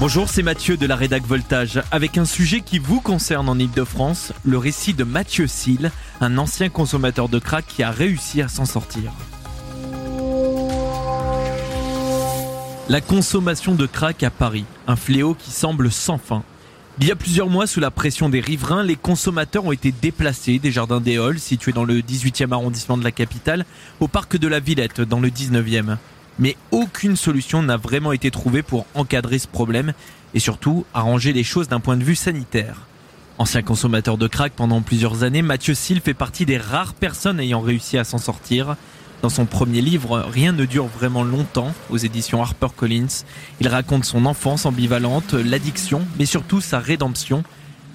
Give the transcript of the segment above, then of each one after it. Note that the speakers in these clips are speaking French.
Bonjour, c'est Mathieu de la Rédac Voltage avec un sujet qui vous concerne en Ile-de-France, le récit de Mathieu Sille, un ancien consommateur de crack qui a réussi à s'en sortir. La consommation de crack à Paris, un fléau qui semble sans fin. Il y a plusieurs mois, sous la pression des riverains, les consommateurs ont été déplacés des jardins des situés dans le 18e arrondissement de la capitale, au parc de la Villette, dans le 19e mais aucune solution n'a vraiment été trouvée pour encadrer ce problème et surtout arranger les choses d'un point de vue sanitaire. Ancien consommateur de crack pendant plusieurs années, Mathieu Sil fait partie des rares personnes ayant réussi à s'en sortir. Dans son premier livre, Rien ne dure vraiment longtemps, aux éditions HarperCollins, il raconte son enfance ambivalente, l'addiction, mais surtout sa rédemption.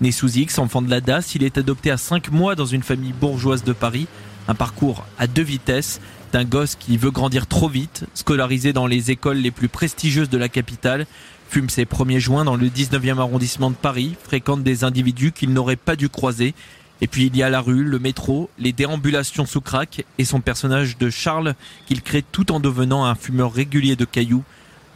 Né sous X, enfant de la DAS, il est adopté à 5 mois dans une famille bourgeoise de Paris. Un parcours à deux vitesses, d'un gosse qui veut grandir trop vite, scolarisé dans les écoles les plus prestigieuses de la capitale, fume ses premiers joints dans le 19e arrondissement de Paris, fréquente des individus qu'il n'aurait pas dû croiser. Et puis il y a la rue, le métro, les déambulations sous crack et son personnage de Charles qu'il crée tout en devenant un fumeur régulier de cailloux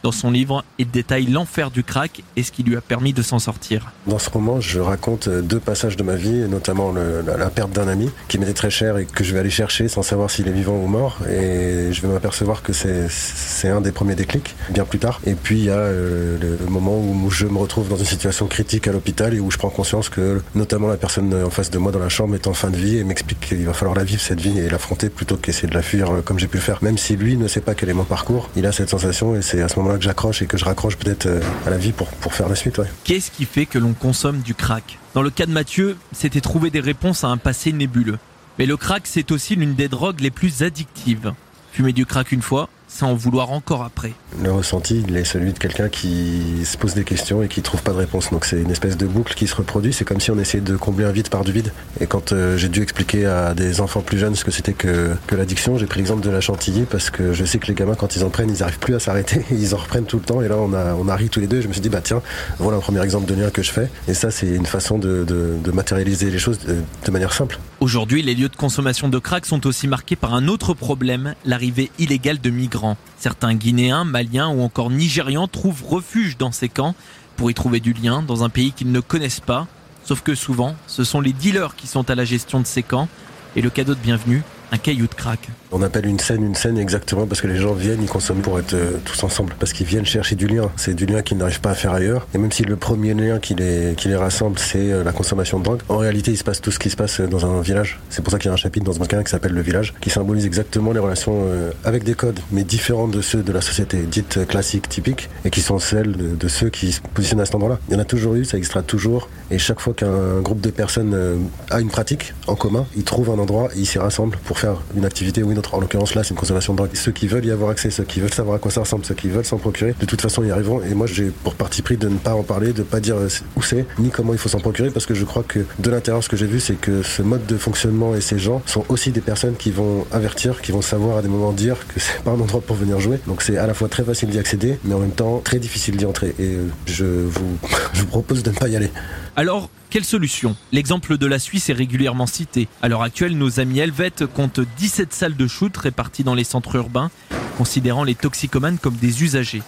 dans son livre, il détaille l'enfer du crack et ce qui lui a permis de s'en sortir. Dans ce roman, je raconte deux passages de ma vie, notamment la, perte d'un ami qui m'était très cher et que je vais aller chercher sans savoir s'il est vivant ou mort. Et je vais m'apercevoir que c'est un des premiers déclics, bien plus tard. Et puis il y a euh, le, moment où je me retrouve dans une situation critique à l'hôpital et où je prends conscience que notamment la personne en face de moi dans la chambre est en fin de vie et m'explique qu'il va falloir la vivre cette vie et l'affronter plutôt qu'essayer de la fuir euh, comme j'ai pu le faire. Même si lui ne sait pas quel est mon parcours, il a cette sensation et c'est à ce moment que j'accroche et que je raccroche peut-être euh, à la vie pour, pour faire la suite. Qu'est-ce qui fait que l'on consomme du crack? Dans le cas de Mathieu, c'était trouver des réponses à un passé nébuleux. Mais le crack, c'est aussi l'une des drogues les plus addictives. Fumer du crack une fois, sans en vouloir encore après. Le ressenti, il est celui de quelqu'un qui se pose des questions et qui trouve pas de réponse. Donc c'est une espèce de boucle qui se reproduit. C'est comme si on essayait de combler un vide par du vide. Et quand euh, j'ai dû expliquer à des enfants plus jeunes ce que c'était que, que l'addiction, j'ai pris l'exemple de la chantilly parce que je sais que les gamins, quand ils en prennent, ils n'arrivent plus à s'arrêter. Ils en reprennent tout le temps. Et là, on a, on a ri tous les deux. je me suis dit, bah tiens, voilà un premier exemple de lien que je fais. Et ça, c'est une façon de, de, matérialiser les choses de, de manière simple. Aujourd'hui, les lieux de consommation de crack sont aussi marqués par un autre problème, l'arrivée illégale de migrants. Certains Guinéens, Maliens ou encore Nigérians trouvent refuge dans ces camps pour y trouver du lien dans un pays qu'ils ne connaissent pas. Sauf que souvent, ce sont les dealers qui sont à la gestion de ces camps et le cadeau de bienvenue, un caillou de crack. On appelle une scène une scène exactement parce que les gens viennent, ils consomment pour être euh, tous ensemble, parce qu'ils viennent chercher du lien. C'est du lien qu'ils n'arrivent pas à faire ailleurs. Et même si le premier lien qui les, rassemble, c'est euh, la consommation de drogue, en réalité, il se passe tout ce qui se passe dans un village. C'est pour ça qu'il y a un chapitre dans ce bouquin qui s'appelle Le Village, qui symbolise exactement les relations euh, avec des codes, mais différents de ceux de la société dite classique, typique, et qui sont celles de, ceux qui se positionnent à cet endroit-là. Il y en a toujours eu, ça existera toujours, et chaque fois qu'un groupe de personnes a une pratique en commun, ils trouvent un endroit, et ils s'y rassemblent pour faire une activité ou une autre. En l'occurrence, là, c'est une consommation de drogue. Ceux qui veulent y avoir accès, ceux qui veulent savoir à quoi ça ressemble, ceux qui veulent s'en procurer, de toute façon, y arriveront. Et moi, j'ai pour parti pris de ne pas en parler, de ne pas dire euh, où c'est, ni comment il faut s'en procurer, parce que je crois que de l'intérieur, ce que j'ai vu, c'est que ce mode de fonctionnement et ces gens sont aussi des personnes qui vont avertir, qui vont savoir à des moments dire que c'est pas un endroit pour venir jouer. Donc c'est à la fois très facile d'y accéder, mais en même temps très difficile d'y entrer. Et euh, je vous, je vous propose de ne pas y aller. Alors, quelle solution? L'exemple de la Suisse est régulièrement cité. À l'heure actuelle, nos amis helvètes comptent 17 salles de shoot réparties dans les centres urbains, considérant les toxicomanes comme des usagers.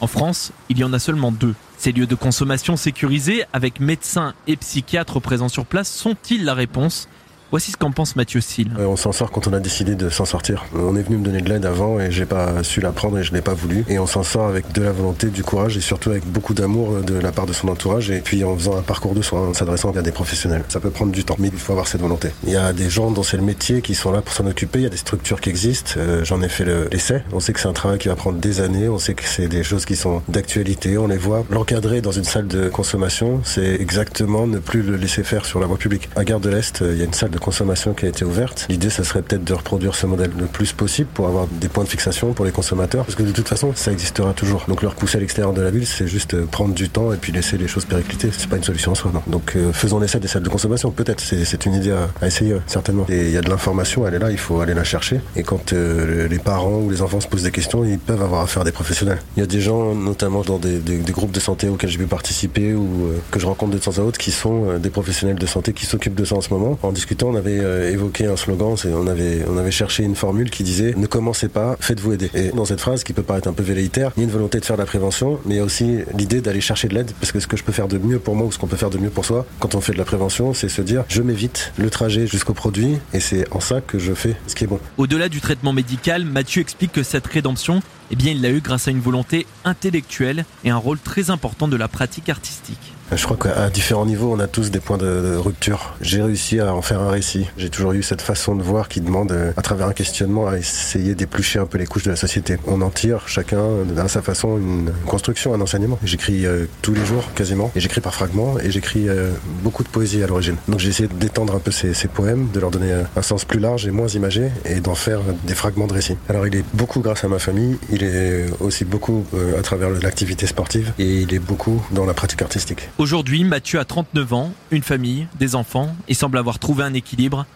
En France, il y en a seulement deux. Ces lieux de consommation sécurisés, avec médecins et psychiatres présents sur place, sont-ils la réponse? Voici ce qu'en pense Mathieu Sil. Euh, on s'en sort quand on a décidé de s'en sortir. On est venu me donner de l'aide avant et j'ai pas su la prendre et je n'ai pas voulu. Et on s'en sort avec de la volonté, du courage et surtout avec beaucoup d'amour de la part de son entourage et puis en faisant un parcours de soins, en s'adressant à des professionnels. Ça peut prendre du temps, mais il faut avoir cette volonté. Il y a des gens dont c'est le métier qui sont là pour s'en occuper. Il y a des structures qui existent. Euh, j'en ai fait l'essai. on sait que c'est un travail qui va prendre des années. On sait que c'est des choses qui sont d'actualité. On les voit. L'encadrer dans une salle de consommation, c'est exactement ne plus le laisser faire sur la voie publique. À Gare de l'Est, il y a une salle de consommation qui a été ouverte. L'idée, ça serait peut-être de reproduire ce modèle le plus possible pour avoir des points de fixation pour les consommateurs, parce que de toute façon, ça existera toujours. Donc le repousser à l'extérieur de la ville, c'est juste euh, prendre du temps et puis laisser les choses péricliter. C'est pas une solution en soi, non. Donc euh, faisons l'essai des salles de consommation, peut-être. C'est une idée à, essayer, certainement. Et il y a de l'information, elle est là, il faut aller la chercher. Et quand euh, les parents ou les enfants se posent des questions, ils peuvent avoir affaire à des professionnels. Il y a des gens, notamment dans des, groupes de santé auxquels j'ai pu participer ou que je rencontre de temps à autre, qui sont des professionnels de santé qui s'occupent de ça en ce moment. En discutant, on avait euh, évoqué un slogan, on avait, cherché une formule qui disait ne commencez pas, faites-vous aider. Et dans cette phrase qui peut paraître un peu velléitaire, il y a une volonté de faire de la prévention, mais il y a aussi l'idée d'aller chercher de l'aide, parce que ce que je peux faire de mieux pour moi ou ce qu'on peut faire de mieux pour soi, quand on fait de la prévention, c'est se dire je m'évite le trajet jusqu'au produit, et c'est en ça que je fais ce qui est bon. Au-delà du traitement médical, Mathieu explique que cette rédemption eh bien, il l'a eu grâce à une volonté intellectuelle et un rôle très important de la pratique artistique. Je crois qu'à différents niveaux, on a tous des points de, rupture. J'ai réussi à en faire un récit. J'ai toujours eu cette façon de voir qui demande, euh, à travers un questionnement, à essayer d'éplucher un peu les couches de la société. On en tire chacun à sa façon une construction, un enseignement. J'écris euh, tous les jours quasiment, et j'écris par fragments, et j'écris euh, beaucoup de poésie à l'origine. Donc j'ai essayé d'étendre un peu ces, ces, poèmes, de leur donner un sens plus large et moins imagé, et d'en faire des fragments de récits. Alors il est beaucoup grâce à ma famille, il est aussi beaucoup à travers l'activité sportive, et il est beaucoup dans la pratique artistique. Aujourd'hui, Mathieu a 39 ans, une famille, des enfants, et semble avoir trouvé un équilibre.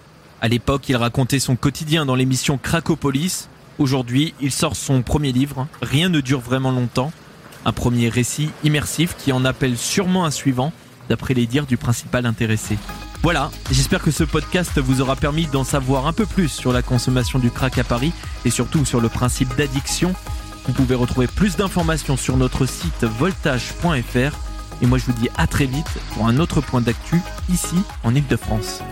À l'époque, il racontait son quotidien dans l'émission Cracopolis. Aujourd'hui, il sort son premier livre, Rien ne dure vraiment longtemps. Un premier récit immersif qui en appelle sûrement un suivant, d'après les dires du principal intéressé. Voilà, j'espère que ce podcast vous aura permis d'en savoir un peu plus sur la consommation du crack à Paris et surtout sur le principe d'addiction. Vous pouvez retrouver plus d'informations sur notre site voltage.fr et moi, je vous dis à très vite pour un autre point d'actu ici en Ile-de-France.